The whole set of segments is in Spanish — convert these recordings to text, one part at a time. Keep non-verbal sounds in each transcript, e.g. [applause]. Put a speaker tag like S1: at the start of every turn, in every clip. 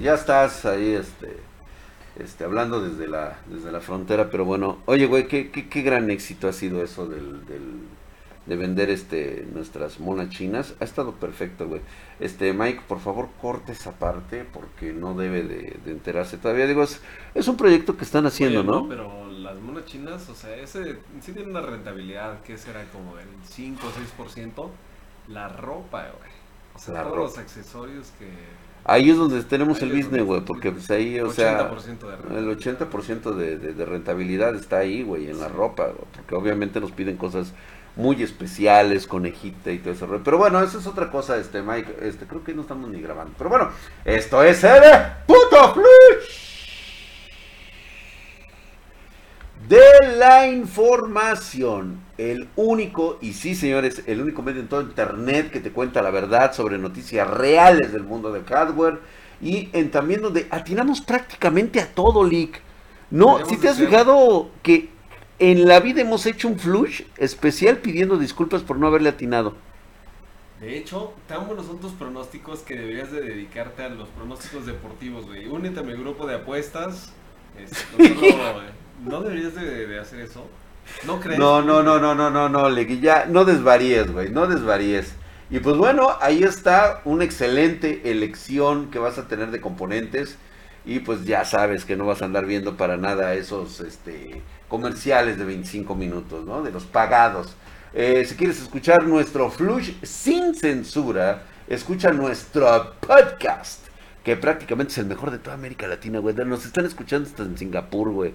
S1: ya estás ahí, este, este, hablando desde la, desde la frontera, pero bueno, oye, güey, qué, qué, qué gran éxito ha sido eso del, del, de vender, este, nuestras monas chinas. Ha estado perfecto, güey. Este, Mike, por favor, corte esa parte porque no debe de, de enterarse todavía. Digo, es, es un proyecto que están haciendo,
S2: Oye,
S1: ¿no?
S2: Pero las monas chinas, o sea, ese sí tiene una rentabilidad que será como del 5 o 6%. La ropa, güey. O sea,
S1: La
S2: todos
S1: ropa.
S2: los accesorios que.
S1: Ahí es donde tenemos
S2: Ahí
S1: el business, güey, porque pues ahí, o sea,
S2: 80% de
S1: el
S2: rentabilidad.
S1: 80% de, de, de rentabilidad está ahí, güey, en la ropa, güey, porque obviamente nos piden cosas muy especiales, conejita y todo eso. Pero bueno, eso es otra cosa, este, Mike, este, creo que no estamos ni grabando. Pero bueno, esto es el puto flush de la información. El único, y sí señores, el único medio en todo internet que te cuenta la verdad sobre noticias reales del mundo del hardware. Y en también donde atinamos prácticamente a todo, Leak. No, si te has fijado que en la vida hemos hecho un flush especial pidiendo disculpas por no haberle atinado.
S2: De hecho, tan buenos son tus pronósticos que deberías de dedicarte a los pronósticos deportivos, güey. Únete a mi grupo de apuestas. [laughs] Es- no, eh, ¿no deberías de, de hacer eso? ¿No crees?
S1: No, no, no, no, no, no, no, ya no desvaríes, güey, no desvaríes. Y pues bueno, ahí está una excelente elección que vas a tener de componentes y pues ya sabes que no vas a andar viendo para nada esos este comerciales de 25 minutos, ¿no? De los pagados. Eh, si quieres escuchar nuestro flush sin censura, escucha nuestro podcast, que prácticamente es el mejor de toda América Latina, güey. Nos están escuchando hasta en Singapur, güey.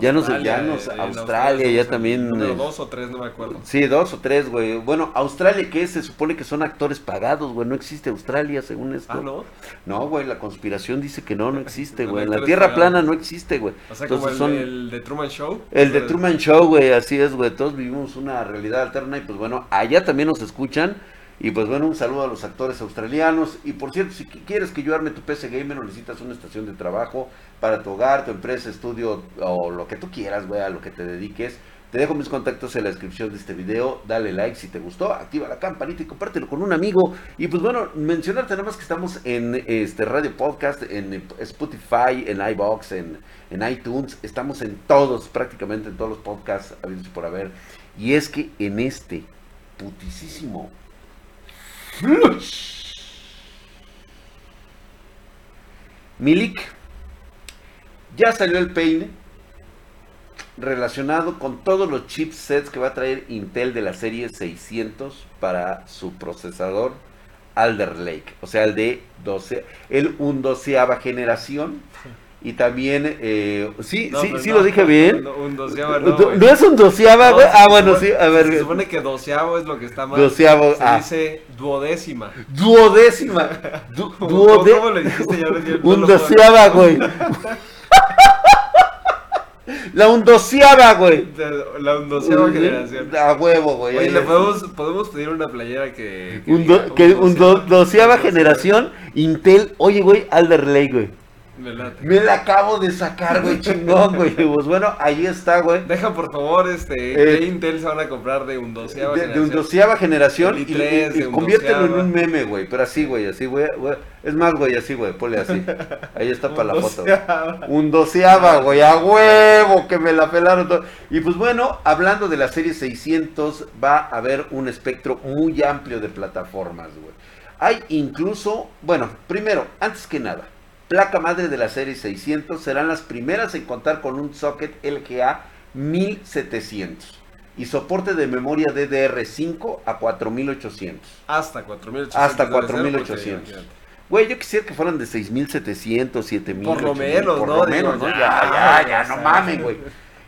S1: Ya nos, ya nos,
S2: en
S1: Australia, ya también. eh,
S2: dos o tres, no me acuerdo.
S1: Sí, dos o tres, güey. Bueno, Australia, que se supone que son actores pagados, güey. No existe Australia, según esto.
S2: Ah, ¿no?
S1: No, güey, la conspiración dice que no, no existe, [laughs] güey. En la Tierra
S2: pagados.
S1: plana no existe, güey.
S2: O sea, como el,
S1: Entonces son-
S2: el de Truman Show.
S1: El de Truman Show, güey, así es, güey. Todos vivimos una realidad alterna y pues bueno, allá también nos escuchan. Y pues bueno, un saludo a los actores australianos. Y por cierto, si qui- quieres que yo arme tu PC Gamer o necesitas una estación de trabajo para tu hogar, tu empresa, estudio o lo que tú quieras, güey, a lo que te dediques. Te dejo mis contactos en la descripción de este video. Dale like si te gustó, activa la campanita y compártelo con un amigo. Y pues bueno, mencionarte nada más que estamos en este Radio Podcast, en Spotify, en iBox, en, en iTunes. Estamos en todos, prácticamente en todos los podcasts habidos por haber. Y es que en este putisísimo. [laughs] Milik, ya salió el peine relacionado con todos los chipsets que va a traer Intel de la serie 600 para su procesador Alder Lake, o sea, el de 12, el undoceava generación. Y también, eh, sí,
S2: no,
S1: sí,
S2: pero
S1: sí
S2: no,
S1: lo dije bien.
S2: No, un doceavo,
S1: No,
S2: no, güey.
S1: ¿No es un doceava, güey? Ah, bueno,
S2: supone-
S1: sí, a ver.
S2: Se supone que doceavo es lo que está mal.
S1: Doceavo,
S2: Se
S1: ah.
S2: dice duodécima.
S1: Duodécima. [laughs] Du-
S2: ¿Cómo- le dijiste? Ya no lo
S1: Undoceava, güey. [laughs] La undoceava, güey.
S2: La undoceava generación.
S1: A huevo, güey.
S2: Oye, le podemos, podemos pedir una playera que. que
S1: Un
S2: diga
S1: do- que un doceava generación, Intel, oye, güey, Alder Lake, güey.
S2: Me late.
S1: Me la acabo de sacar, güey, [laughs] chingón, güey. Pues bueno, ahí está, güey.
S2: Deja por favor, este,
S1: Eh,
S2: ¿qué Intel se van a comprar de un doceava
S1: De, de
S2: generación?
S1: undoceava generación y,
S2: i3
S1: y- y
S2: de
S1: conviértelo en
S2: undoceava.
S1: un meme, güey. Pero así, güey, así, güey. Es más, güey, así, güey. Ponle así. Ahí está para la foto. güey.
S2: Undoceava.
S1: Un doceava, güey, a huevo, que me la pelaron todo. Y pues bueno, hablando de la serie 600, va a haber un espectro muy amplio de plataformas, güey. Hay incluso, bueno, primero, antes que nada, placa madre de la serie 600 serán las primeras en contar con un socket LGA 1700 y soporte de memoria DDR5 a 4800.
S2: Hasta 4800.
S1: Hasta
S2: debe ser,
S1: 4800.
S2: porque,
S1: Güey, yo quisiera que fueran de 6700, 7000.
S2: Por lo
S1: 8000,
S2: menos,
S1: por
S2: ¿no?
S1: lo menos, ¿no?
S2: ya,
S1: Ya, ya, no mames, güey.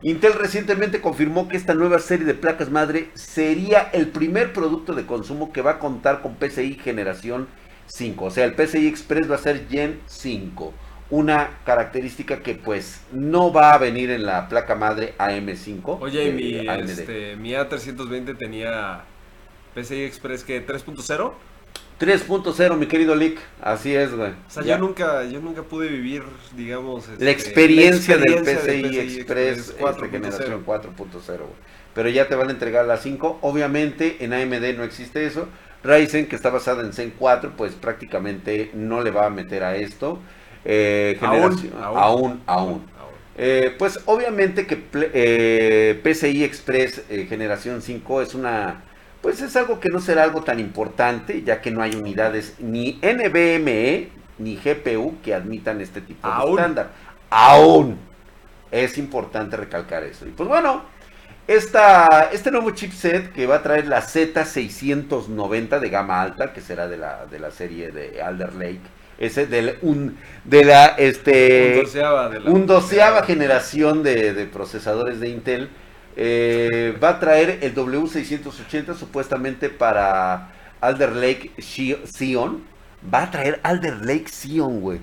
S1: Intel recientemente confirmó que esta nueva serie de placas madre sería el primer producto de consumo que va a contar con PCI generación 5. O sea, el PCI Express va a ser Gen 5. Una característica que pues no va a venir en la placa madre AM5.
S2: Oye, y
S1: de
S2: mi, este, mi A320 tenía PCI Express que 3.0. O
S1: 3.0, mi querido Lick. Así es, güey.
S2: sea,
S1: Ya.
S2: yo nunca, yo nunca pude vivir, digamos, este,
S1: La experiencia,
S2: la experiencia
S1: del PCI, Express, este,
S2: 4.0.
S1: generación 4.0. güey. Pero ya te van a entregar la 5. Obviamente en AMD no existe eso. Ryzen, que está basada en Zen 4, pues prácticamente no le va a meter a esto. eh,
S2: Aún,
S1: generación.
S2: aún.
S1: Aún, aún. Eh, pues obviamente que ple- eh, PCI Express eh, generación 5 es una, pues es algo que no será algo tan importante, ya que no hay unidades ni NVMe ni GPU que admitan este tipo
S2: Aún.
S1: de estándar. Aún. Es importante recalcar eso. Y pues bueno, esta, este nuevo chipset que va a traer la Z690 de gama alta, que será de la, de la serie de Alder Lake, ese del, un, de la, este,
S2: un doceava, de la-
S1: un doceava generación de, de procesadores de Intel. eh, va a traer el W680 supuestamente para Alder Lake Xeon. Va a traer Alder Lake Xeon, güey.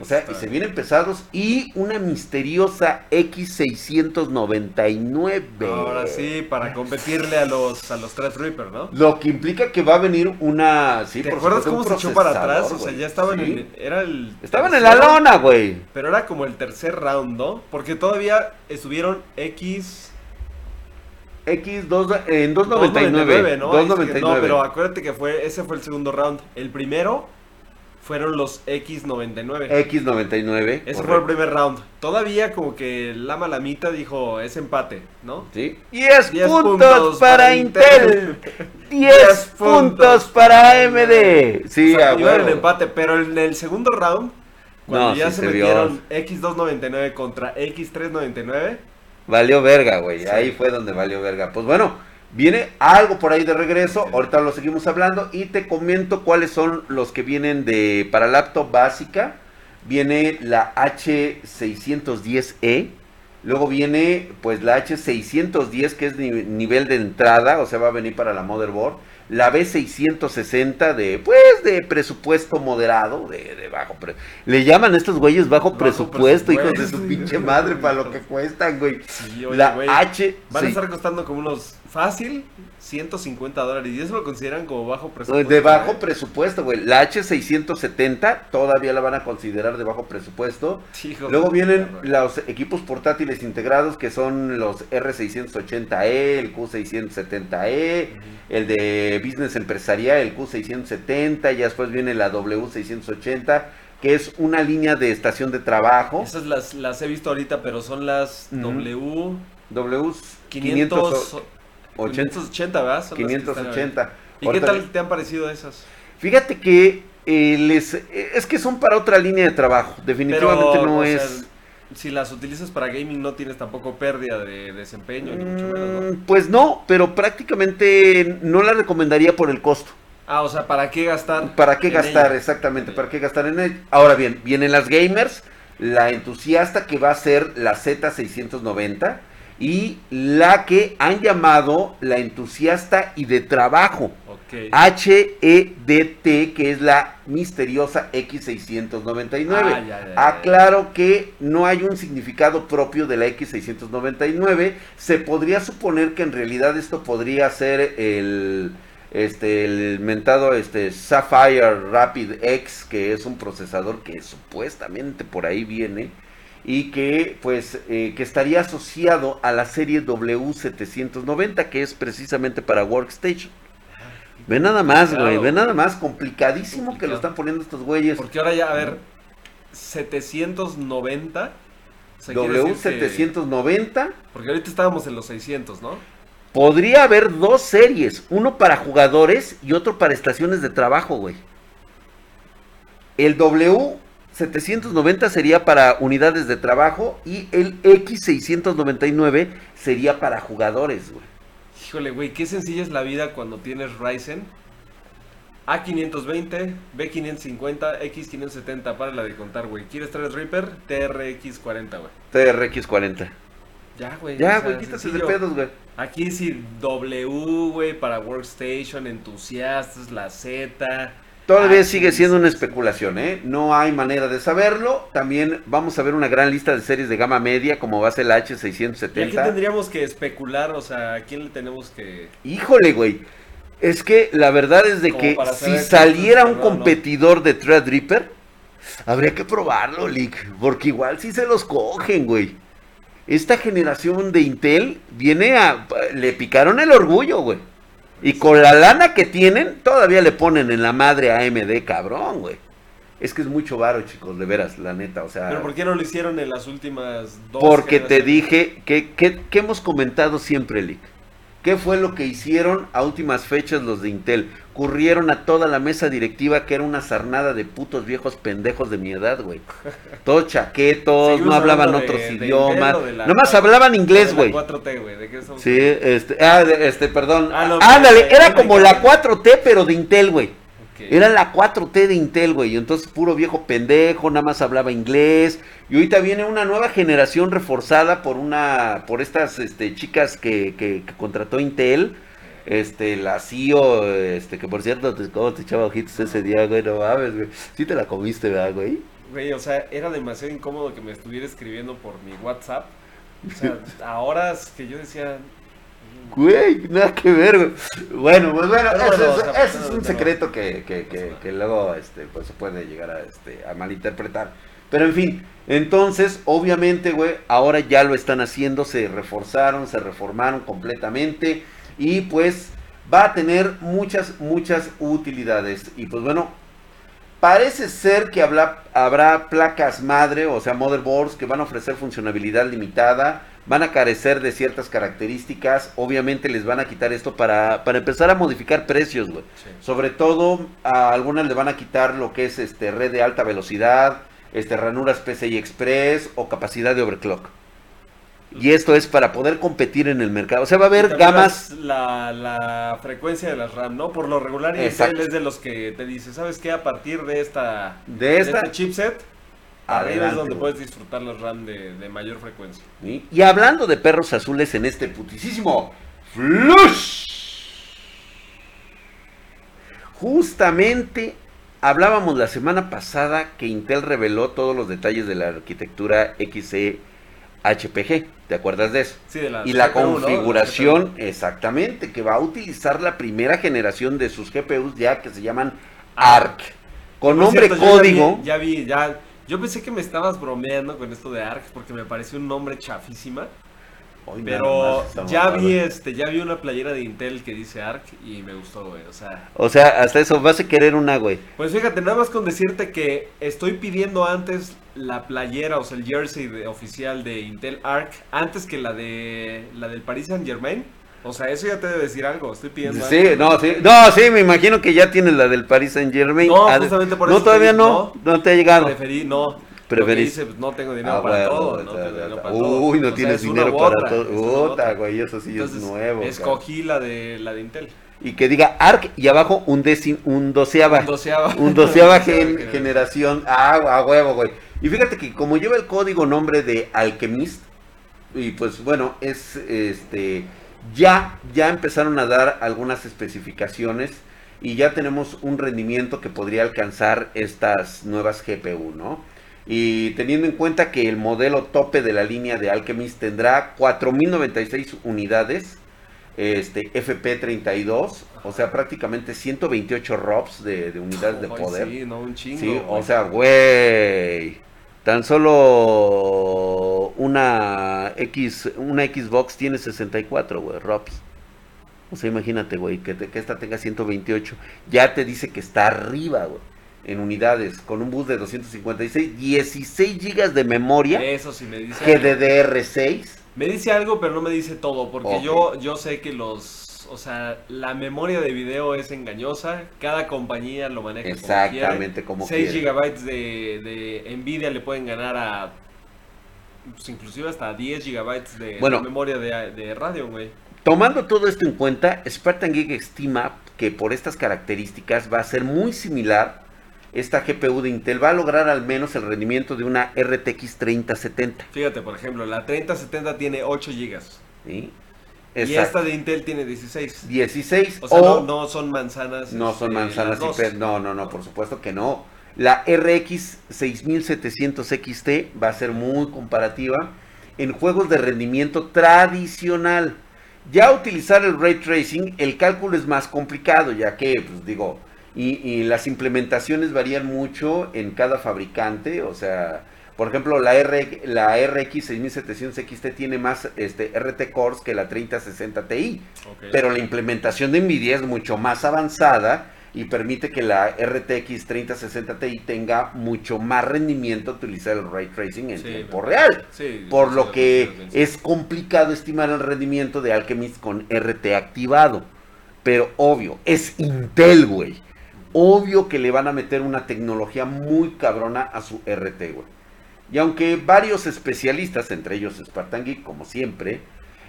S1: O sea, y se vienen pesados y una misteriosa X699.
S2: Ahora sí, para competirle a los, a los Threadripper, ¿no?
S1: Lo que implica que va a venir una... Sí,
S2: ¿Te
S1: por
S2: acuerdas cómo se echó para atrás? O sea, ya estaban
S1: Sí.
S2: en. Era el.
S1: Estaban en la lona, güey.
S2: Pero era como el tercer round, ¿no? Porque todavía estuvieron X.
S1: X dos, en 299.
S2: ¿no?
S1: 299.
S2: Es que- no, pero acuérdate que fue ese fue el segundo round. El primero fueron los X99.
S1: X99.
S2: ese fue el
S1: correcto.
S2: primer round. Todavía como que la malamita dijo, es empate, ¿no?
S1: ¿Sí? 10
S2: 10
S1: puntos,
S2: puntos
S1: para Intel. 10
S2: 10 [laughs]
S1: puntos para AMD. Sí,
S2: O sea, iba el empate, pero en el segundo round, cuando
S1: No,
S2: ya
S1: sí
S2: se,
S1: se
S2: metieron X299 contra X399,
S1: Valió verga, güey.
S2: Sí.
S1: Ahí fue donde valió verga. Pues bueno, viene algo por ahí de regreso. Ahorita lo seguimos hablando. Y te comento cuáles son los que vienen de para laptop básica. Viene la H610E. Luego viene pues la H610 que es ni- nivel de entrada, o sea, va a venir para la motherboard. La B660 de pues de presupuesto moderado, de, de bajo pre- Le llaman a estos güeyes bajo,
S2: Bajo
S1: presupuesto, hijos de su pinche madre para lo que cuestan, güey.
S2: sí, oye,
S1: La
S2: güey,
S1: H
S2: van a estar costando como unos fácil 150 dólares. Y eso lo consideran como bajo presupuesto.
S1: de bajo
S2: ¿eh?
S1: presupuesto, güey. La H670 todavía la van a considerar de bajo presupuesto.
S2: Hijo
S1: Luego vienen los equipos portátiles integrados que son los R680E, el Q670E, el de Business Empresarial, el Q670, y después viene la W680, que es una línea de estación de trabajo.
S2: Esas las, las he visto ahorita, pero son las. W
S1: W
S2: 500,
S1: 580.
S2: 580, ¿verdad? Son las que están
S1: 580.
S2: ahí. ¿Y qué tal te han parecido esas?
S1: Fíjate que eh, les, es que son para otra línea de trabajo. Definitivamente
S2: Pero,
S1: no es.
S2: sea, si las utilizas para gaming no tienes tampoco pérdida de desempeño, ni mucho menos, ¿no?
S1: Mm, Pues no, pero prácticamente no la recomendaría por el costo.
S2: Ah, o sea, ¿para qué gastar?
S1: ¿Para qué
S2: en
S1: gastar?
S2: ella?
S1: Exactamente,
S2: En
S1: ¿para qué gastar en él? Ahora bien, vienen las gamers, la entusiasta que va a ser la Z690 y la que han llamado la entusiasta y de trabajo.
S2: Ok.
S1: HEDT, que es la misteriosa X699.
S2: Ah, ya, ya, ya.
S1: Aclaro que no hay un significado propio de la X699. Se podría suponer que en realidad esto podría ser el este el mentado este Sapphire Rapid X, que es un procesador que supuestamente por ahí viene y que pues eh, que estaría asociado a la serie W790 que es precisamente para Workstation. Ve nada más, güey, ve nada más, complicadísimo que lo están poniendo estos güeyes.
S2: Porque ahora ya, a ver, 790. o sea, quiere decir que-
S1: W790
S2: Porque ahorita estábamos en los 600, ¿no?
S1: podría haber dos series, uno para jugadores y otro para estaciones de trabajo, güey. El W790 sería para unidades de trabajo y el X699 sería para jugadores, güey.
S2: Híjole, güey, qué sencilla es la vida cuando tienes Ryzen. A520, B550, X570, para la de contar, güey. ¿Quieres traer Reaper? TRX40, güey.
S1: TRX40.
S2: Ya, güey.
S1: Ya, güey, quítate de pedos, güey.
S2: Aquí sí, W, güey, para Workstation, entusiastas, la Z.
S1: Todavía sigue siendo una especulación, ¿eh? No hay manera de saberlo. También vamos a ver una gran lista de series de gama media, como va a ser la
S2: ¿Y a quién
S1: H670.
S2: tendríamos que especular? O sea, ¿a quién le tenemos que...?
S1: Híjole, güey. Es que la verdad es de que si saliera un
S2: o no.
S1: competidor de Threadripper, habría que probarlo, Lick. Porque igual sí se los cogen, güey. Esta generación de Intel viene a... Le picaron el orgullo, güey. Y con la lana que tienen, todavía le ponen en la madre a AMD, cabrón, güey. Es que es mucho varo, chicos, de veras, la neta, o sea...
S2: Pero ¿por qué no lo hicieron en las últimas dos
S1: Porque te dije que, que, que hemos comentado siempre, Lick. ¿Qué fue lo que hicieron a últimas fechas los de Intel? Currieron a toda la mesa directiva que era una sarnada de putos viejos pendejos de mi edad, güey. Todos chaquetos, no hablaban otros
S2: de-
S1: idiomas.
S2: La-
S1: Nomás hablaban inglés, güey.
S2: la 4T, güey. ¿De qué estamos
S1: Sí, este, ah, de- este, perdón.
S2: Ah, no,
S1: Ándale, era como la 4T, pero de Intel, güey. Era la 4T de Intel, güey. Y entonces puro viejo pendejo, nada más hablaba inglés. Y ahorita viene una nueva generación reforzada por una, por estas este, chicas que, que, que contrató Intel. Este, la CEO, este, que por cierto, te, cómo te echaba ojitos ese día, güey, no mames, güey. Sí te la comiste, ¿verdad, güey?
S2: Güey, o sea, era demasiado incómodo que me estuviera escribiendo por mi WhatsApp. O sea, a horas que yo decía...
S1: Güey, nada que ver, güey. Bueno, pues bueno, eso,
S2: bueno,
S1: es-
S2: o sea,
S1: eso es un secreto que, que, que, que luego este, pues, se puede llegar a, este, a malinterpretar. Pero en fin, entonces, obviamente, güey, ahora ya lo están haciendo, se reforzaron, se reformaron completamente y pues va a tener muchas, muchas utilidades. Y pues bueno, Parece ser que habla- habrá placas madre, o sea, motherboards, que van a ofrecer funcionalidad limitada, van a carecer de ciertas características, obviamente les van a quitar esto para, para empezar a modificar precios, güey.
S2: Sí.
S1: Sobre todo, a algunas le van a quitar lo que es este red de alta velocidad, este ranuras PCI Express o capacidad de overclock. Y esto es para poder competir en el mercado. O sea, va a haber gamas...
S2: La, la frecuencia de las RAM, ¿no? Por lo regular. Intel es de los que te dice, ¿sabes qué? A partir de esta...
S1: De esta-
S2: este chipset,
S1: Adelante,
S2: es donde puedes disfrutar las RAM de, de mayor frecuencia.
S1: ¿sí? Y hablando de perros azules en este putisísimo Flush. Justamente hablábamos la semana pasada que Intel reveló todos los detalles de la arquitectura XE HPG. ¿Te acuerdas de eso?
S2: Sí, de la
S1: Y la
S2: CPU, ¿no?
S1: configuración, exactamente, que va a utilizar la primera generación de sus GPUs ya que se llaman ARC. Con
S2: Por
S1: nombre
S2: cierto,
S1: código.
S2: Ya vi, ya vi, ya... Yo pensé que me estabas bromeando con esto de ARC porque me pareció un nombre chafísima.
S1: Hoy
S2: Pero ya vi este, ya vi una playera de Intel que dice ARC y me gustó, güey. O sea,
S1: O sea, hasta eso, vas a querer una, güey.
S2: pues fíjate, nada más con decirte que estoy pidiendo antes la playera, o sea, el jersey de- oficial de Intel ARC antes que la de la del Paris Saint Germain. O sea, eso ya te debe decir algo. Estoy pidiendo.
S1: Sí, no, sí, no, sí, me imagino que ya tienes la del Paris Saint Germain.
S2: No, justamente por
S1: no,
S2: eso
S1: todavía
S2: te-
S1: no, no,
S2: no.
S1: te ha llegado.
S2: Preferí, no.
S1: Preferís.
S2: Pues, no tengo dinero
S1: Ah,
S2: para
S1: bueno,
S2: todo. No tengo dinero.
S1: Uy, no
S2: O sea,
S1: tienes dinero para
S2: otra,
S1: todo. Puta, güey, eso sí
S2: Entonces,
S1: es nuevo.
S2: Escogí la de la de Intel.
S1: Y que diga ARC y abajo un, décim, un doceava.
S2: Un doceava.
S1: Un doceava [laughs]
S2: Un
S1: gen-
S2: doceava
S1: generación. Ah, a huevo, güey. Y fíjate que como lleva el código nombre de Alchemist, y pues bueno, es este. Ya, ya empezaron a dar algunas especificaciones y ya tenemos un rendimiento que podría alcanzar estas nuevas GPU, ¿no? Y teniendo en cuenta que el modelo tope de la línea de Alchemist tendrá 4096 unidades, este FP32, o sea, prácticamente 128 ROPS de, de unidades de poder.
S2: Sí, no, un chingo.
S1: Sí, o sea, güey. Tan solo una X, una Xbox tiene 64, güey, ROPS. O sea, imagínate, güey, que, que esta tenga 128. Ya te dice que está arriba, güey, en unidades, con un bus de 256, 16 gigas de memoria,
S2: Eso sí me dice. algo.
S1: GDDR6.
S2: Me dice algo, pero no me dice todo. Porque yo, yo sé que los. O sea, la memoria de video es engañosa. Cada compañía lo maneja
S1: Exactamente como
S2: quiere. 6
S1: quiere.
S2: gigabytes de, de Nvidia le pueden ganar a. Pues inclusive hasta 10 gigabytes de, de
S1: Bueno.
S2: memoria de, de radio, güey.
S1: Tomando todo esto en cuenta, Spartan Geek estima que por estas características va a ser muy similar. Esta GPU de Intel va a lograr al menos el rendimiento de una RTX 3070.
S2: Fíjate, por ejemplo, la 3070 tiene 8 gigas.
S1: ¿sí?
S2: Y esta de Intel tiene 16.
S1: 16
S2: O sea,
S1: o
S2: no, no son manzanas.
S1: no son
S2: este,
S1: manzanas no, no, no, por supuesto que no. La RX 6700 XT va a ser muy comparativa en juegos de rendimiento tradicional. Ya utilizar el ray tracing, el cálculo es más complicado, ya que, pues digo, y, y las implementaciones varían mucho en cada fabricante, o sea, por ejemplo, la, R, la RX 6700 XT tiene más este, RT cores que la 3060 Ti. Pero la implementación de NVIDIA es mucho más avanzada y permite que la RTX 3060 Ti tenga mucho más rendimiento utilizar el ray tracing en
S2: Sí,
S1: tiempo real.
S2: Sí,
S1: Por lo que es complicado estimar el rendimiento de Alchemist con RT activado. Pero obvio, es Intel, güey. Obvio que le van a meter una tecnología muy cabrona a su RT, güey. Y aunque varios especialistas, entre ellos Spartan Geek, como siempre,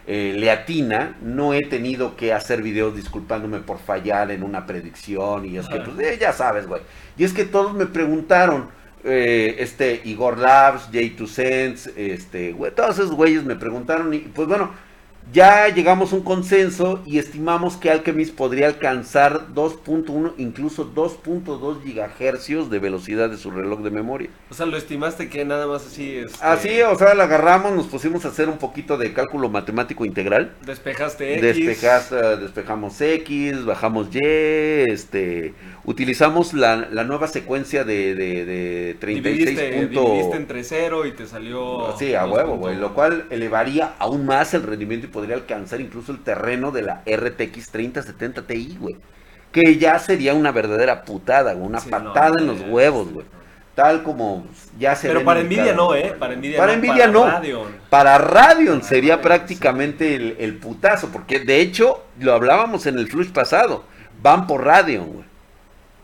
S1: eh, le atina, no he tenido que hacer videos disculpándome por fallar en una predicción. Y es que, pues, eh, ya sabes, güey. Y es que todos me preguntaron, eh, este, Igor Labs, J2Sense, este, güey, todos esos güeyes me preguntaron. Y pues bueno, ya llegamos a un consenso y estimamos que Alchemist podría alcanzar 2.1, incluso 2.2 gigahercios de velocidad de su reloj de memoria.
S2: O sea, lo estimaste que nada más así este,
S1: Así, o sea, la agarramos, nos pusimos a hacer un poquito de cálculo matemático integral.
S2: Despejaste X.
S1: Despejas, eh, despejamos X, bajamos Y, este, utilizamos la, la nueva secuencia de, de, de 36
S2: Dividiste,
S1: punto-
S2: dividiste entre cero y te salió.
S1: Sí, a huevo, güey. Lo cual elevaría aún más el rendimiento podría alcanzar incluso el terreno de la RTX 3070 Ti, güey. Que ya sería una verdadera putada, güey. Una
S2: Sí, no,
S1: patada en
S2: no,
S1: los huevos, güey.
S2: no.
S1: Tal como ya se
S2: Pero para Nvidia no, ¿eh? Para Nvidia
S1: Para
S2: no.
S1: Nvidia no.
S2: Radeon.
S1: Para Radeon
S2: Para
S1: sería
S2: Radeon,
S1: prácticamente el, el putazo, porque de hecho lo hablábamos en el flush pasado. Van por Radeon, güey.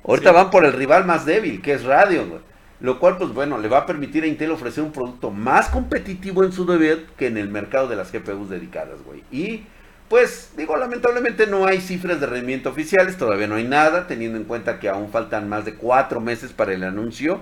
S1: Ahorita
S2: Sí.
S1: van por el rival más débil, que es Radeon, güey. Lo cual, pues bueno, le va a permitir a Intel ofrecer un producto más competitivo en su debut que en el mercado de las GPUs dedicadas, güey. Y, pues, digo, lamentablemente no hay cifras de rendimiento oficiales, todavía no hay nada, teniendo en cuenta que aún faltan más de cuatro meses para el anuncio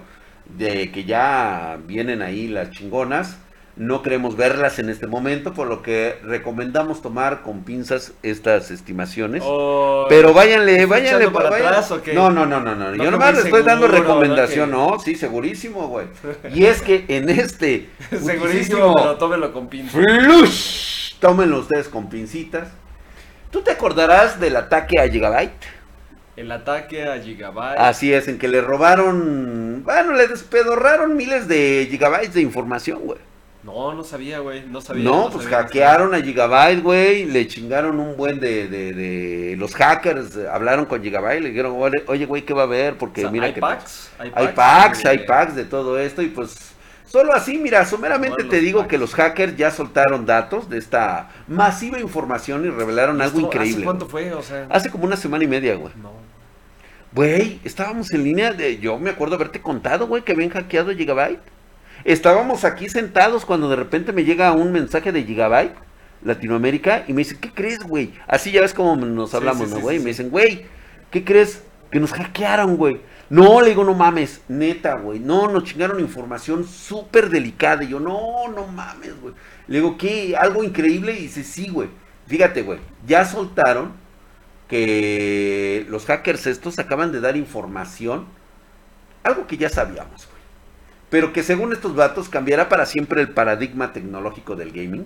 S1: de que ya vienen ahí las chingonas. No queremos verlas en este momento, por lo que recomendamos tomar con pinzas estas estimaciones.
S2: O-
S1: Pero váyanle,
S2: ¿Estás
S1: váyanle
S2: para
S1: vayan-
S2: atrás o qué?
S1: No, no, no, no, no.
S2: No
S1: Yo nomás le estoy dando recomendación,
S2: ¿no?
S1: ¿no? Sí, segurísimo, güey. Y es que en este [laughs]
S2: Segurísimo, pero tómelo con pinza.
S1: flush, tómenlo ustedes con pincitas. ¿Tú te acordarás del ataque a Gigabyte?
S2: El ataque a Gigabyte.
S1: Así es, en que le robaron, bueno, le despedorraron miles de gigabytes de información, güey.
S2: No, no sabía, güey. No sabía.
S1: No, pues
S2: sabía,
S1: hackearon a Gigabyte, güey, le chingaron un buen de, de, de- los hackers, eh, hablaron con Gigabyte, le dijeron, "Oye, güey, ¿qué va a haber? Porque
S2: O sea,
S1: mira
S2: hay
S1: que...
S2: packs, hay
S1: Hay
S2: packs,
S1: packs,
S2: de-
S1: hay packs de todo esto y pues solo así, mira, someramente te digo
S2: packs.
S1: que los hackers ya soltaron datos de esta masiva información y revelaron algo
S2: ¿Esto
S1: increíble.
S2: ¿Hace cuánto fue? O sea,
S1: Hace como una semana y media, güey.
S2: no.
S1: Güey, estábamos en línea de... Yo me acuerdo haberte contado, güey, que habían hackeado Gigabyte. Estábamos aquí sentados cuando de repente me llega un mensaje de Gigabyte, Latinoamérica, y me dicen, ¿qué crees, güey? Así ya ves cómo nos hablamos,
S2: sí,
S1: ¿no, güey?
S2: sí,
S1: y me dicen, güey, ¿qué crees? Que nos hackearon, güey. No, le digo, no mames, neta, güey. No, nos chingaron información súper delicada. Y yo, no, no mames, güey. Le digo, ¿qué? Algo increíble. Y dice, sí, güey. Fíjate, güey. Ya soltaron que los hackers estos acaban de dar información. Algo que ya sabíamos. Pero que según estos datos cambiará para siempre el paradigma tecnológico del gaming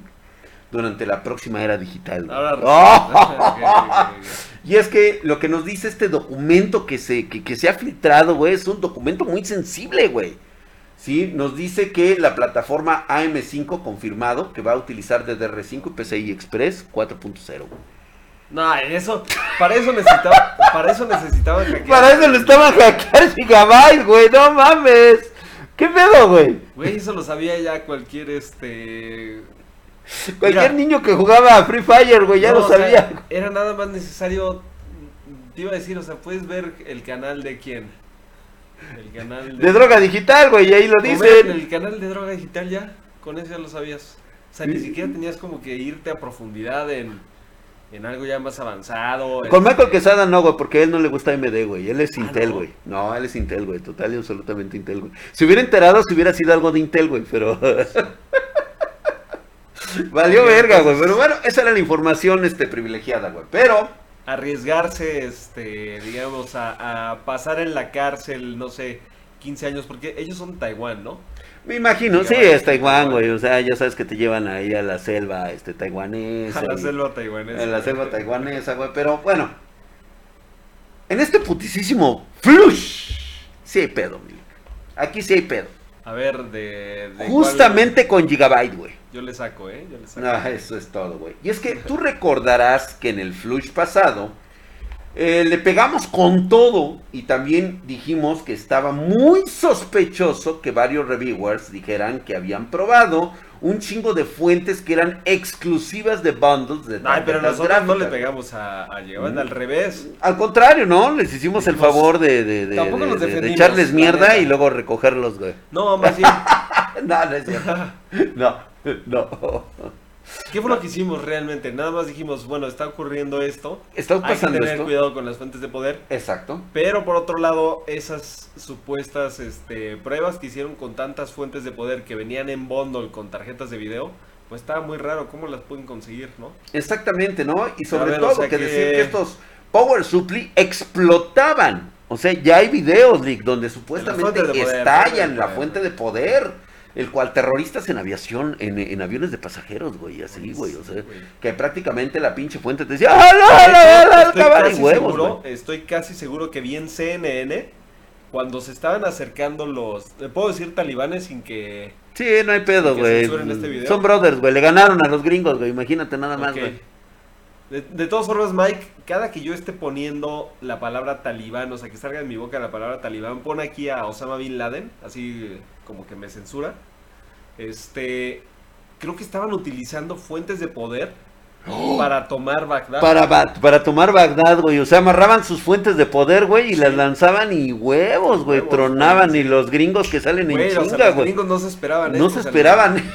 S1: durante la próxima era digital.
S2: Ahora
S1: ¡Oh! [laughs] Y es que lo que nos dice este documento que se, que, que se ha filtrado, güey, es un documento muy sensible, güey. Sí, nos dice que la plataforma AM5 confirmado que va a utilizar DDR5 y PCI Express 4.0. güey.
S2: No, eso, para eso necesitaba, para eso necesitaba hackear.
S1: Para eso le estaban hackear Gigabyte, güey, no mames. ¿Qué pedo, güey?
S2: Güey, eso lo sabía ya cualquier este.
S1: Cualquier
S2: Mira.
S1: niño que jugaba a Free Fire, güey, ya
S2: No,
S1: lo
S2: o sea,
S1: sabía.
S2: era nada más necesario. Te iba a decir, o sea, puedes ver el canal de quién. El canal
S1: De droga digital, güey, y ahí lo dicen.
S2: El canal de droga digital ya, con eso ya lo sabías. O sea, ni siquiera tenías como que irte a profundidad en, en algo ya más avanzado.
S1: Con
S2: este,
S1: Michael Quesada no, güey, porque a él no le gusta AMD, güey. Él es
S2: Ah,
S1: Intel, güey. ¿no? él es Intel, güey. Total y absolutamente Intel, güey. Si hubiera enterado, si hubiera sido algo de Intel, güey, pero... [laughs] Valió verga, güey. Pero bueno, esa era la información este, privilegiada, güey. Pero,
S2: arriesgarse, este, digamos, a, a pasar en la cárcel, no sé, 15 años, porque ellos son Taiwán, ¿no?
S1: Me imagino, sí, es Taiwán, güey. O sea, ya sabes que te llevan ahí a la selva este, taiwanesa.
S2: A la
S1: y-
S2: selva taiwanesa.
S1: En la selva taiwanesa, güey. Pero bueno. En este putisísimo flush. Sí hay pedo, mi. Aquí sí hay pedo.
S2: A ver, de... de
S1: Justamente con Gigabyte, güey.
S2: Yo le saco, ¿eh? Yo le saco.
S1: No, eso es todo, güey. Y es que tú recordarás que en el flush pasado Eh, le pegamos con todo y también dijimos que estaba muy sospechoso que varios reviewers dijeran que habían probado un chingo de fuentes que eran exclusivas de bundles de
S2: Ay, pero nosotros no le pegamos a, a
S1: Mm.
S2: al revés.
S1: Al contrario, ¿no? Les hicimos el favor de, de, de- de- echarles mierda
S2: neta.
S1: y luego recogerlos, güey.
S2: No, más bien, [laughs]
S1: No, no es cierto. [laughs] No, [laughs] no.
S2: ¿Qué fue lo que hicimos realmente? Nada más dijimos, bueno, está ocurriendo esto.
S1: Está
S2: Hay que
S1: pasando
S2: tener
S1: esto.
S2: cuidado con las fuentes de poder.
S1: Exacto.
S2: Pero por otro lado, esas supuestas este, pruebas que hicieron con tantas fuentes de poder que venían en bundle con tarjetas de video, pues estaba muy raro cómo las pueden conseguir, ¿no?
S1: Exactamente, ¿no? Y sobre
S2: ver, o
S1: todo
S2: sea
S1: que,
S2: que-
S1: decir que estos Power Supply explotaban. O sea, ya hay videos, Lick, donde supuestamente estallan la fuente de poder. El cual terroristas en aviación, en, en aviones de pasajeros, güey, así, güey. O sea,
S2: Sí, güey.
S1: que prácticamente la pinche fuente te decía, ¡ah, no, no, no,
S2: estoy,
S1: huevos,
S2: seguro, estoy casi seguro que vi en CNN cuando se estaban acercando los, ¿le puedo decir talibanes sin que...
S1: Sí, no hay pedo, güey.
S2: este.
S1: Son brothers, güey. Le ganaron a los gringos, güey. Imagínate nada más, güey.
S2: De, de todas formas, Mike, cada que yo esté poniendo la palabra talibán, o sea, que salga de mi boca la palabra talibán, pon aquí a Osama Bin Laden, así como que me censura. Este, creo que estaban utilizando fuentes de poder para tomar Bagdad.
S1: Para, para tomar Bagdad, güey. O sea, amarraban sus fuentes de poder, güey, y las lanzaban y huevos, güey.
S2: Huevos,
S1: Tronaban
S2: güey,
S1: y los gringos que salen
S2: Güey,
S1: en
S2: o sea,
S1: chinga,
S2: los
S1: güey.
S2: gringos no se esperaban
S1: No se esperaban. [laughs]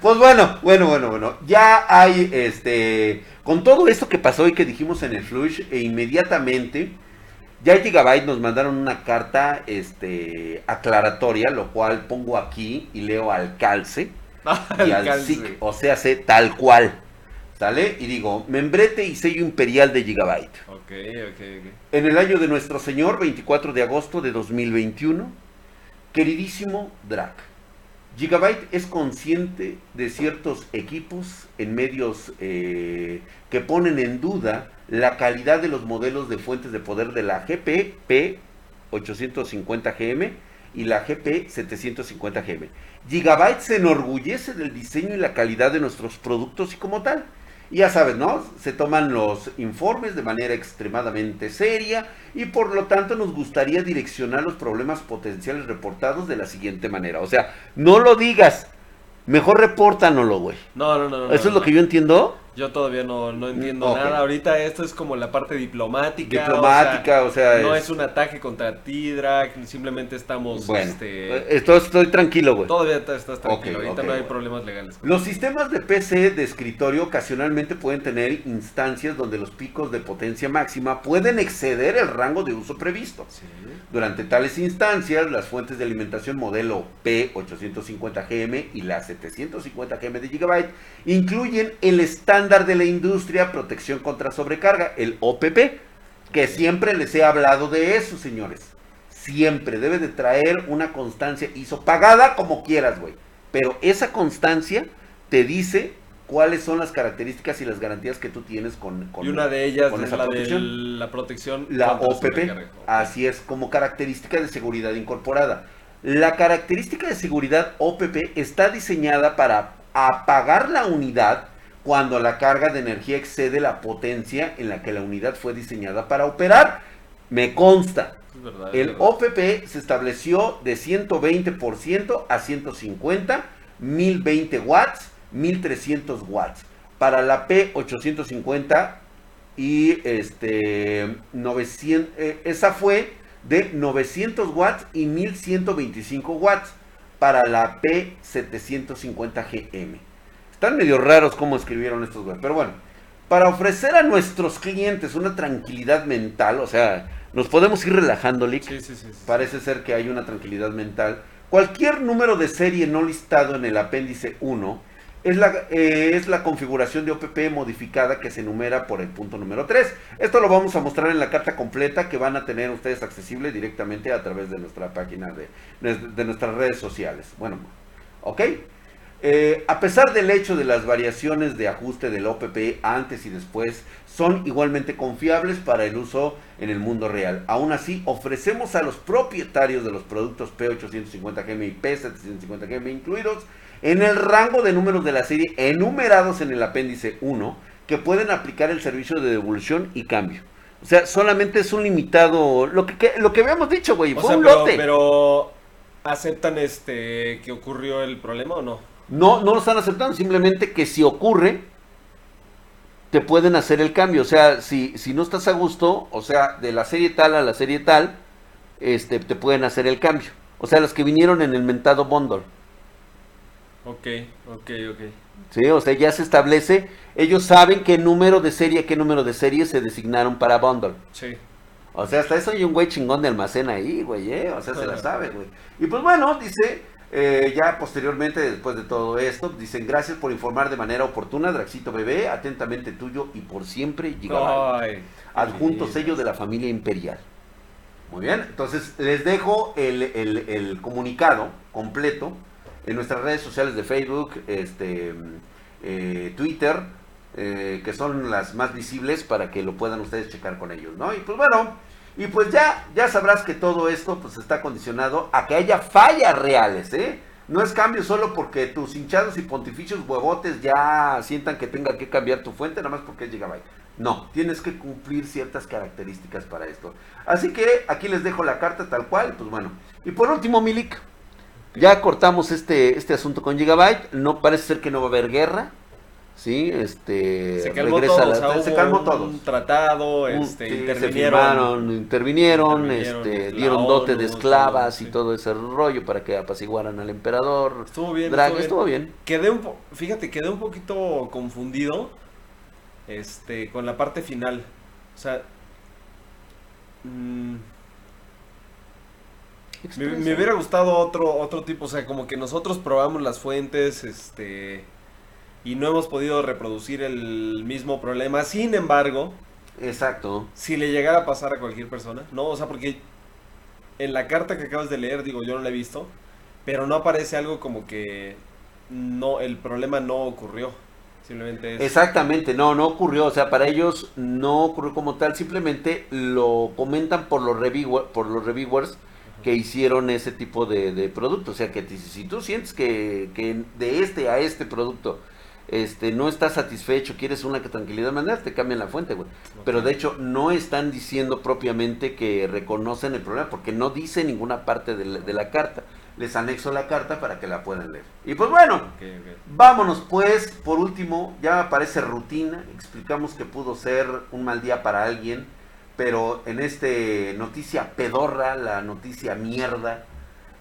S1: pues bueno, bueno, bueno, bueno. Ya hay, este, con todo esto que pasó y que dijimos en el flush, e inmediatamente, ya Gigabyte nos mandaron una carta, este, aclaratoria, lo cual pongo aquí y leo al calce [laughs] y al. SIC, o sea, sé tal cual. ¿Sale? Y digo, membrete y sello imperial de Gigabyte.
S2: Ok, ok, ok.
S1: En el año de nuestro Señor, 24 de agosto de 2021, queridísimo Drac, Gigabyte es consciente de ciertos equipos en medios eh, que ponen en duda la calidad de los modelos de fuentes de poder de la GP P850GM y la GP 750GM. Gigabyte se enorgullece del diseño y la calidad de nuestros productos y como tal. Y ya sabes, ¿no? Se toman los informes de manera extremadamente seria y por lo tanto nos gustaría direccionar los problemas potenciales reportados de la siguiente manera. O sea, no lo digas, mejor repórtanoslo, güey.
S2: No, no, no. no,
S1: Eso es
S2: no.
S1: lo que yo entiendo.
S2: Yo todavía no, no entiendo nada. Ahorita esto es como la parte diplomática.
S1: Diplomática, o sea,
S2: no
S1: es-
S2: es un ataque contra ti, Drake. Simplemente estamos.
S1: Bueno,
S2: este,
S1: eh, estoy, estoy tranquilo, güey.
S2: Todavía estás tranquilo. Ahorita no hay
S1: bueno.
S2: problemas legales.
S1: Los sistemas de PC de escritorio ocasionalmente pueden tener instancias donde los picos de potencia máxima pueden exceder el rango de uso previsto.
S2: Sí.
S1: Durante tales instancias, las fuentes de alimentación modelo P850GM y la 750GM de Gigabyte incluyen el estándar de la industria protección contra sobrecarga, el OPP, que siempre les he hablado de eso, señores. Siempre debe de traer una constancia ISO pagada como quieras, güey. Pero esa constancia te dice cuáles son las características y las garantías que tú tienes con, con
S2: Y una de ellas es la de
S1: protección.
S2: la protección.
S1: La OPP, así es, como característica de seguridad incorporada. La característica de seguridad OPP está diseñada para apagar la unidad cuando la carga de energía excede la potencia en la que la unidad fue diseñada para operar. Me consta.
S2: Es verdad, es
S1: El
S2: verdad.
S1: OPP se estableció de 120% a 150, 1020 watts, 1300 watts. Para la P850 y este 900, eh, esa fue de 900 watts y 1125 watts para la P750GM. Están medio raros cómo escribieron estos güey, pero bueno, para ofrecer a nuestros clientes una tranquilidad mental, o sea, nos podemos ir relajando, Lick.
S2: Sí, sí, sí. sí.
S1: Parece ser que hay una tranquilidad mental. Cualquier número de serie no listado en el apéndice 1 es la, eh, es la configuración de OPP modificada que se enumera por el punto número 3. Esto lo vamos a mostrar en la carta completa que van a tener ustedes accesible directamente a través de nuestra página de, de nuestras redes sociales. Bueno, ¿ok? Eh, a pesar del hecho de las variaciones de ajuste del OPP antes y después son igualmente confiables para el uso en el mundo real. Aún así, ofrecemos a los propietarios de los productos P850GM y P750GM incluidos en el rango de números de la serie enumerados en el apéndice 1 que pueden aplicar el servicio de devolución y cambio. O sea, solamente es un limitado, lo que, que- lo que habíamos dicho, güey, fue
S2: sea,
S1: un
S2: pero,
S1: lote.
S2: pero aceptan este que ocurrió el problema o no?
S1: No, no lo están aceptando, simplemente que si ocurre, te pueden hacer el cambio. O sea, si, si no estás a gusto, o sea, de la serie tal a la serie tal, este, te pueden hacer el cambio. O sea, los que vinieron en el mentado bundle.
S2: Ok, ok, ok.
S1: ¿Sí? O sea, ya se establece, ellos saben qué número de serie, qué número de serie se designaron para bundle.
S2: Sí.
S1: O sea, hasta eso hay un güey chingón de almacén ahí, güey, ¿eh? O sea, se la sabe, güey. Y pues bueno, dice, eh, ya posteriormente, después de todo esto, dicen, gracias por informar de manera oportuna, Draxito Bebé, atentamente tuyo y por siempre, Gigabyte. Adjunto sello de la familia imperial. Muy bien, entonces les dejo el, el- el comunicado completo en nuestras redes sociales de Facebook, este, eh, Twitter, eh, que son las más visibles para que lo puedan ustedes checar con ellos, ¿no? Y pues bueno, y pues ya, ya sabrás que todo esto pues está condicionado a que haya fallas reales, ¿eh? No es cambio solo porque tus hinchados y pontificios huevotes ya sientan que tenga que cambiar tu fuente, nada más porque es Gigabyte. No, tienes que cumplir ciertas características para esto. Así que aquí les dejo la carta tal cual, pues bueno. Y por último, Milik, ya cortamos este, este asunto con Gigabyte. No parece ser que no va a haber guerra. Sí, este
S2: Se calmó
S1: regresa
S2: todo,
S1: la-
S2: o sea,
S1: se calmó
S2: un
S1: todos.
S2: tratado, este,
S1: sí, se
S2: intervinieron.
S1: firmaron, intervinieron, este, dieron dote
S2: ONU,
S1: de esclavas
S2: todo,
S1: y
S2: sí.
S1: todo ese rollo para que apaciguaran al emperador.
S2: Estuvo bien,
S1: Drag,
S2: estuvo bien.
S1: estuvo bien.
S2: Quedé un po- fíjate, quedé un poquito confundido este con la parte final. O sea, mm, me, me hubiera gustado otro otro tipo, o sea, como que nosotros probamos las fuentes, este y no hemos podido reproducir el mismo problema. Sin embargo,
S1: Exacto.
S2: si le llegara a pasar a cualquier persona, ¿no? O sea, porque en la carta que acabas de leer, digo, yo no la he visto, pero no aparece algo como que no, el problema no ocurrió. Simplemente es...
S1: Exactamente, no, no ocurrió, o sea, para ellos no ocurrió como tal, simplemente lo comentan por los reviewer- por los reviewers que hicieron ese tipo de, de producto, o sea, que si tú sientes que, que de este a este producto este no estás satisfecho, quieres una que tranquilidad manera, te cambian la fuente, güey. Pero de hecho no están diciendo propiamente que reconocen el problema, porque no dice ninguna parte de la, de la carta. Les anexo la carta para que la puedan leer. Y pues bueno. Vámonos pues, por último, ya parece rutina, explicamos que pudo ser un mal día para alguien, pero en este noticia pedorra, la noticia mierda,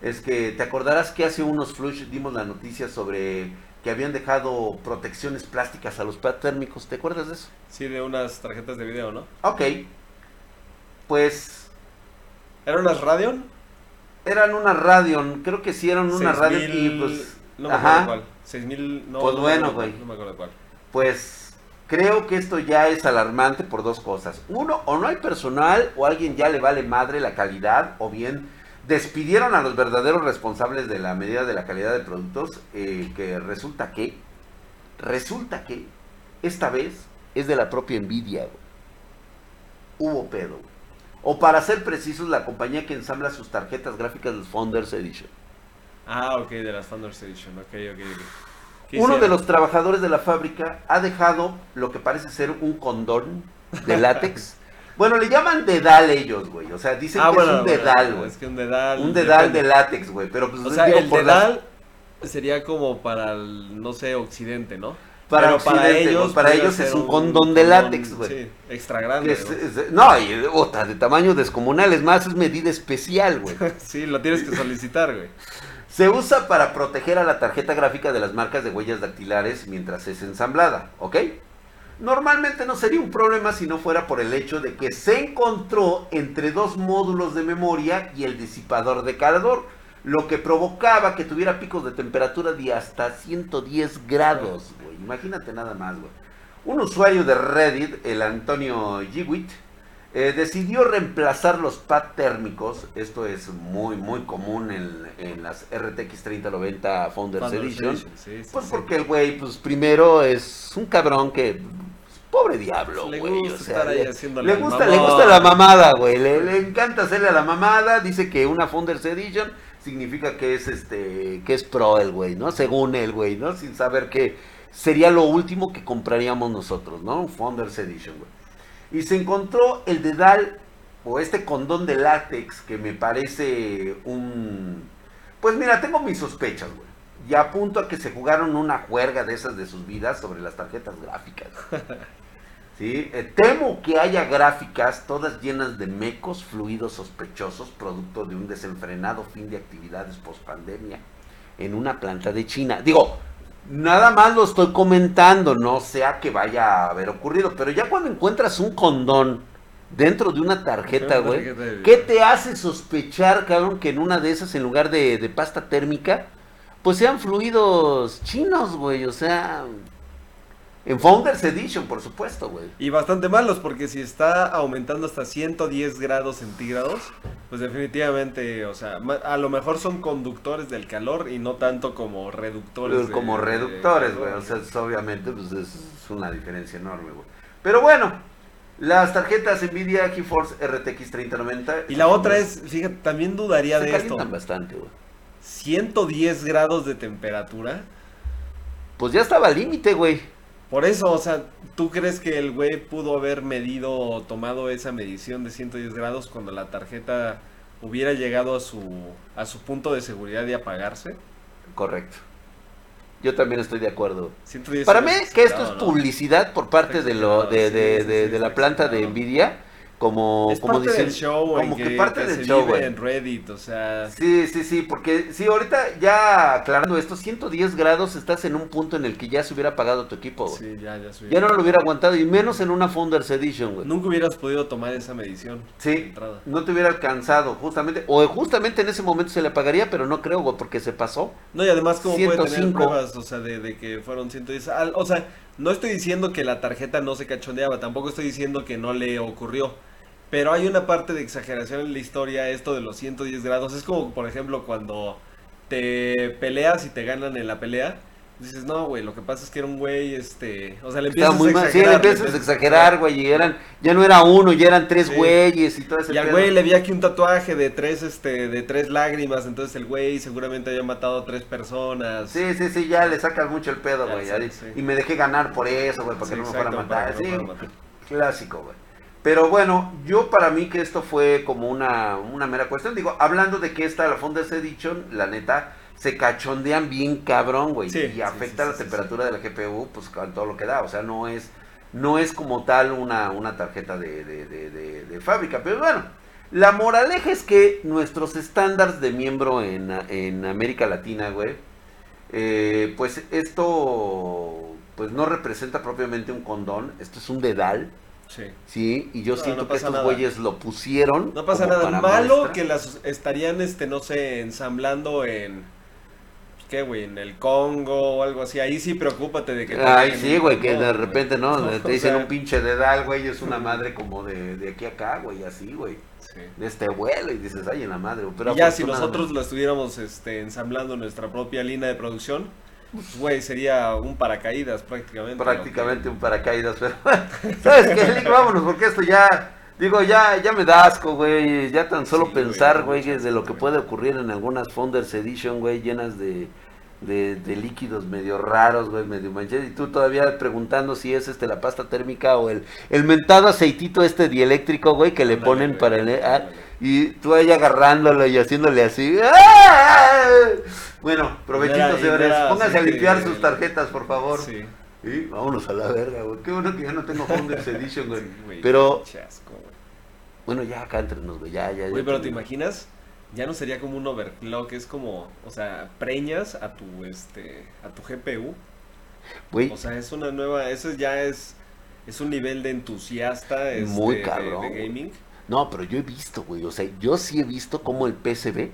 S1: es que te acordarás que hace unos flush dimos la noticia sobre que habían dejado protecciones plásticas a los térmicos, ¿te acuerdas de eso?
S2: Sí, de unas tarjetas de video, ¿no?
S1: Ok, pues
S2: ¿Eran unas Radeon?
S1: eran una Radeon, creo que sí eran una Radeon y
S2: 6000,
S1: pues...
S2: No me acuerdo cuál. 6000, no.
S1: Pues
S2: no
S1: bueno, güey.
S2: No me acuerdo cuál.
S1: Pues creo que esto ya es alarmante por dos cosas. Uno, o no hay personal, o alguien ya le vale madre la calidad, o bien despidieron a los verdaderos responsables de la medida de la calidad de productos, eh, que resulta que, resulta que, esta vez es de la propia Nvidia, güey. Hubo pedo, güey. O para ser precisos, la compañía que ensambla sus tarjetas gráficas de Founders Edition.
S2: Ah, ok, de las Founders Edition. Ok, ok, ok. ¿Qué
S1: Uno de los trabajadores de la fábrica ha dejado lo que parece ser un condón de látex. [laughs] bueno, le llaman dedal ellos, güey. O sea, dicen
S2: Ah,
S1: que
S2: bueno,
S1: es un dedal, güey.
S2: Es que un dedal.
S1: Un dedal
S2: depende.
S1: de látex, güey. Pero pues
S2: O sea,
S1: digo,
S2: el
S1: por
S2: dedal sería como para el, no sé, occidente, ¿no?
S1: Para
S2: Pero para
S1: Occidente,
S2: ellos,
S1: pues, para ellos es un condón de látex, güey.
S2: Sí, extra grande.
S1: es-
S2: ¿no?
S1: es- no, y otra, de tamaño descomunal. Es más, es medida especial, güey. [laughs]
S2: Sí, lo tienes que solicitar, güey.
S1: Se usa para proteger a la tarjeta gráfica de las marcas de huellas dactilares mientras es ensamblada, ¿ok? Normalmente no sería un problema si no fuera por el hecho de que se encontró entre dos módulos de memoria y el disipador de calor, lo que provocaba que tuviera picos de temperatura de hasta 110 grados, güey. Imagínate nada más, güey. Un usuario de Reddit, el Antonio Giwit, eh, decidió reemplazar los pad térmicos. Esto es muy, muy común en, en las RTX 3090 Founders
S2: Founders
S1: Edition.
S2: Edition, sí, sí,
S1: Pues
S2: sí.
S1: porque el güey, pues primero es un cabrón que. Pobre diablo,
S2: Le
S1: güey.
S2: gusta
S1: o sea,
S2: estar ahí
S1: le, gusta, le gusta la mamada, güey. Le, le encanta hacerle a la mamada. Dice que una Founders Edition significa que es este que es pro el güey, ¿no? Según el güey, ¿no? Sin saber que sería lo último que compraríamos nosotros, ¿no? Un Founders Edition, güey. Y se encontró el dedal o este condón de látex que me parece un... Pues mira, tengo mis sospechas, güey. Y apunto a que se jugaron una juerga de esas de sus vidas sobre las tarjetas gráficas. [laughs] ¿Sí? Eh, temo que haya gráficas todas llenas de mecos, fluidos sospechosos, producto de un desenfrenado fin de actividades post pandemia en una planta de China. Digo, nada más lo estoy comentando, no sea que vaya a haber ocurrido, pero ya cuando encuentras un condón dentro de una tarjeta, güey, ¿qué te hace sospechar, cabrón, que en una de esas, en lugar de, de pasta térmica, pues sean fluidos chinos, güey? O sea, en Founders Edition, por supuesto, güey.
S2: Y bastante malos, porque si está aumentando hasta 110 grados centígrados, pues definitivamente, o sea, a lo mejor son conductores del calor y no tanto como reductores.
S1: Pues como reductores, güey. O sea, obviamente, pues es una diferencia enorme, güey. Pero bueno, las tarjetas Nvidia GeForce RTX 3090.
S2: Y la otra es, fíjate, también dudaría de esto.
S1: bastante, güey.
S2: 110 grados de temperatura.
S1: Pues ya estaba al límite, güey.
S2: Por eso, o sea, ¿tú crees que el güey pudo haber medido o tomado esa medición de 110 grados cuando la tarjeta hubiera llegado a su, a su punto de seguridad y apagarse?
S1: Correcto. Yo también estoy de acuerdo. Para mí, que esto es publicidad por parte de, lo, de, de la planta de Nvidia como,
S2: es
S1: como
S2: parte del show,
S1: como que, parte del show, güey.
S2: en Reddit, o sea.
S1: Sí, sí, sí, porque sí, ahorita ya aclarando esto, 110 grados estás en un punto en el que ya se hubiera apagado tu equipo, güey.
S2: Sí, ya, ya
S1: Ya no lo hubiera aguantado, y menos en una Founders Edition, güey.
S2: Nunca hubieras podido tomar esa medición.
S1: Sí, no te hubiera alcanzado, justamente, o justamente en ese momento se le apagaría, pero no creo, güey, porque se pasó.
S2: No, y además como puede tener pruebas, o sea, de, de que fueron 110, o sea, no estoy diciendo que la tarjeta no se cachondeaba, tampoco estoy diciendo que no le ocurrió pero hay una parte de exageración en la historia, esto de los 110 grados. Es como, por ejemplo, cuando te peleas y te ganan en la pelea. Dices, no, güey, lo que pasa es que era un güey, este... O sea, le empiezas a exagerar.
S1: Sí, le empiezas a exagerar, güey, y eran... Ya no era uno, ya eran tres güeyes y todo ese
S2: Y al güey le vi aquí un tatuaje de tres, este, de tres lágrimas, entonces el güey seguramente había matado a tres personas.
S1: Sí, sí, sí, ya le sacas mucho el pedo, güey. Y me dejé ganar por eso, güey, para que no me fuera a matar. Sí, clásico, güey. Pero bueno, yo para mí que esto fue como una, una mera cuestión. Digo, hablando de que esta, la Fonda Edition, la neta, se cachondean bien cabrón, güey. y afecta la temperatura de la GPU, pues con todo lo que da. O sea, no es, no es como tal una, una tarjeta de, de, de, de, fábrica. Pero bueno, la moraleja es que nuestros estándares de miembro en, en América Latina, güey, eh, pues esto pues no representa propiamente un condón, esto es un dedal Sí. Sí, y yo siento que estos güeyes lo pusieron.
S2: No pasa nada malo que las estarían, este, no sé, ensamblando en. ¿Qué, güey? En el Congo o algo así. Ahí sí preocúpate de que.
S1: Ay, sí, güey, que de repente, ¿no? [laughs] te dicen un pinche dedal, güey, es una madre como de, de aquí a acá, güey, así, güey. Sí. De este vuelo y dices, ay, en la madre.
S2: Pero y ya si nosotros lo estuviéramos este, ensamblando nuestra propia línea de producción, pues, güey, sería un paracaídas prácticamente.
S1: Prácticamente un paracaídas, pero [laughs] ¿sabes qué? Vámonos, porque esto ya, digo, ya ya me da asco, güey. Ya tan solo pensar, güey, de lo que puede ocurrir en algunas Founders Edition, güey, llenas de, de, líquidos medio raros, güey, medio manchados. Y tú todavía preguntando si es este la pasta térmica o el, el mentado aceitito este dieléctrico, güey, que le ponen para el... Ah, y tú ahí agarrándolo y haciéndole así. ¡Ah! Bueno, provechitos, señores. Pónganse a limpiar sus tarjetas, por favor. Sí. Y vámonos a la verga, güey. Qué bueno que ya no tengo Founders [laughs] Edition, güey. pero. Bueno, ya acá entre nos, güey. Ya, ya,
S2: Güey, pero ¿te imaginas? Ya no sería como un overclock, es como, o sea, preñas a tu, este, a tu GPU. Güey. O sea, es una nueva, eso ya es, es un nivel de entusiasta este, Muy cabrón, de gaming.
S1: No, pero yo he visto, güey, o sea, yo sí he visto como el PCB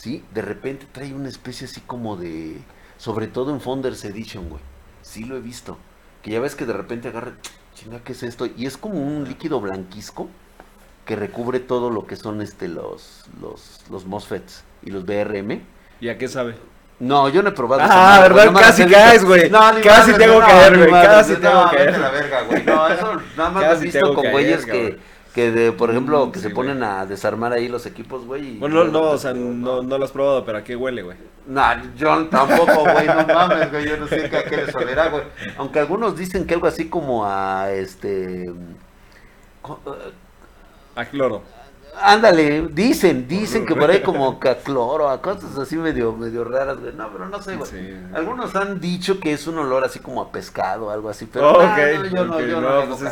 S1: ¿sí? De repente trae una especie así como de... Sobre todo en Founders Edition, güey. Sí lo he visto. Que ya ves que de repente agarra... Chinga, ¿qué es esto? Y es como un líquido blanquisco que recubre todo lo que son este los, los, los MOSFETs y los BRM.
S2: ¿Y a qué sabe?
S1: No, yo no he probado.
S2: Ah, ¿verdad? Casi caes, güey. No, Casi tengo que caer, güey. Casi tengo que caer.
S1: la verga, güey. No, eso nada más lo he visto con güeyes que Que de, por ejemplo,
S2: Mm,
S1: que
S2: sí,
S1: se ponen a desarmar ahí los equipos, güey. y-
S3: Bueno, no, no, o sea, no, no lo has probado, pero ¿a qué huele, güey?
S1: Nah, yo tampoco, güey, no mames, güey, yo no sé qué a qué les olerá, güey. Aunque algunos dicen que algo así como a, este... eh,
S3: A cloro.
S1: Ándale, dicen, dicen que por ahí como [laughs] que a cloro, a cosas así medio, medio raras, güey. No, pero no sé, güey.
S3: Sí.
S1: Algunos han dicho que es un olor así como a pescado, algo así, pero
S3: Oh,
S1: no, yo no, yo no,
S3: no, pues es